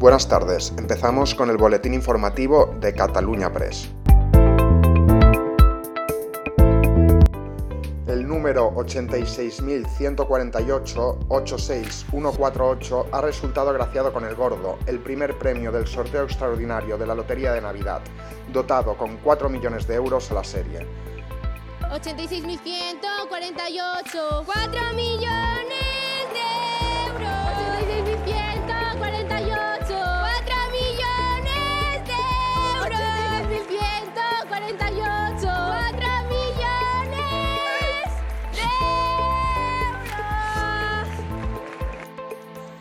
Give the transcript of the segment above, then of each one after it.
Buenas tardes, empezamos con el boletín informativo de Cataluña Press. El número 86.148-86148 ha resultado agraciado con el gordo, el primer premio del sorteo extraordinario de la Lotería de Navidad, dotado con 4 millones de euros a la serie. 86.148, 4 millones.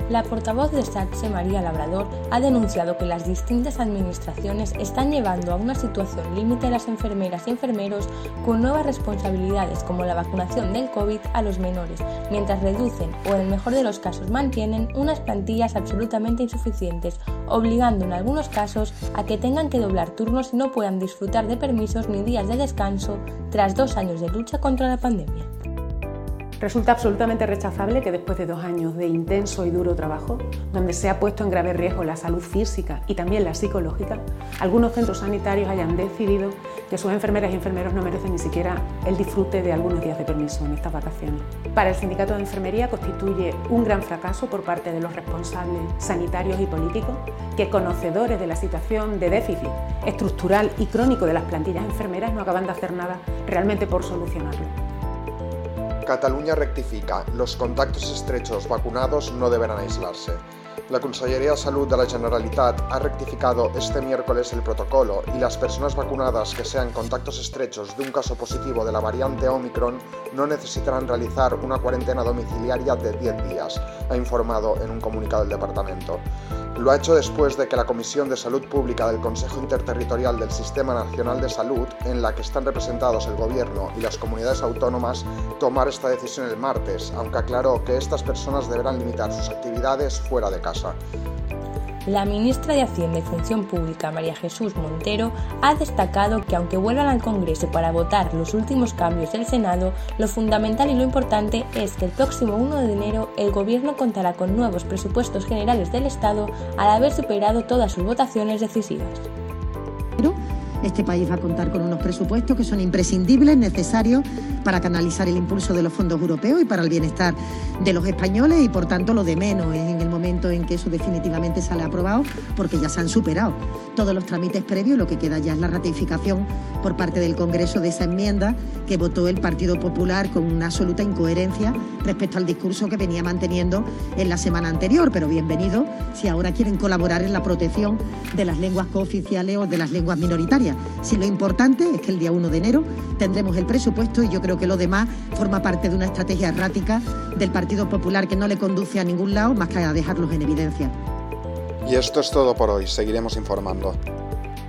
La portavoz de SATSE, María Labrador, ha denunciado que las distintas administraciones están llevando a una situación límite a las enfermeras y enfermeros con nuevas responsabilidades como la vacunación del COVID a los menores, mientras reducen o en el mejor de los casos mantienen unas plantillas absolutamente insuficientes, obligando en algunos casos a que tengan que doblar turnos y no puedan disfrutar de permisos ni días de descanso tras dos años de lucha contra la pandemia. Resulta absolutamente rechazable que después de dos años de intenso y duro trabajo, donde se ha puesto en grave riesgo la salud física y también la psicológica, algunos centros sanitarios hayan decidido que sus enfermeras y enfermeros no merecen ni siquiera el disfrute de algunos días de permiso en estas vacaciones. Para el sindicato de enfermería constituye un gran fracaso por parte de los responsables sanitarios y políticos que, conocedores de la situación de déficit estructural y crónico de las plantillas enfermeras, no acaban de hacer nada realmente por solucionarlo. Cataluña rectifica, los contactos estrechos vacunados no deberán aislarse. La Consellería de Salud de la Generalitat ha rectificado este miércoles el protocolo y las personas vacunadas que sean contactos estrechos de un caso positivo de la variante Omicron no necesitarán realizar una cuarentena domiciliaria de 10 días, ha informado en un comunicado el departamento. Lo ha hecho después de que la Comisión de Salud Pública del Consejo Interterritorial del Sistema Nacional de Salud, en la que están representados el Gobierno y las comunidades autónomas, tomara esta decisión el martes, aunque aclaró que estas personas deberán limitar sus actividades fuera de casa. La ministra de Hacienda y Función Pública, María Jesús Montero, ha destacado que aunque vuelvan al Congreso para votar los últimos cambios del Senado, lo fundamental y lo importante es que el próximo 1 de enero el Gobierno contará con nuevos presupuestos generales del Estado al haber superado todas sus votaciones decisivas. Este país va a contar con unos presupuestos que son imprescindibles, necesarios para canalizar el impulso de los fondos europeos y para el bienestar de los españoles y por tanto lo de menos es en el momento en que eso definitivamente sale aprobado porque ya se han superado todos los trámites previos, lo que queda ya es la ratificación por parte del Congreso de esa enmienda que votó el Partido Popular con una absoluta incoherencia respecto al discurso que venía manteniendo en la semana anterior, pero bienvenido si ahora quieren colaborar en la protección de las lenguas cooficiales o de las lenguas minoritarias. Si lo importante es que el día 1 de enero tendremos el presupuesto y yo creo que lo demás forma parte de una estrategia errática del Partido Popular que no le conduce a ningún lado más que a dejarlos en evidencia. Y esto es todo por hoy, seguiremos informando.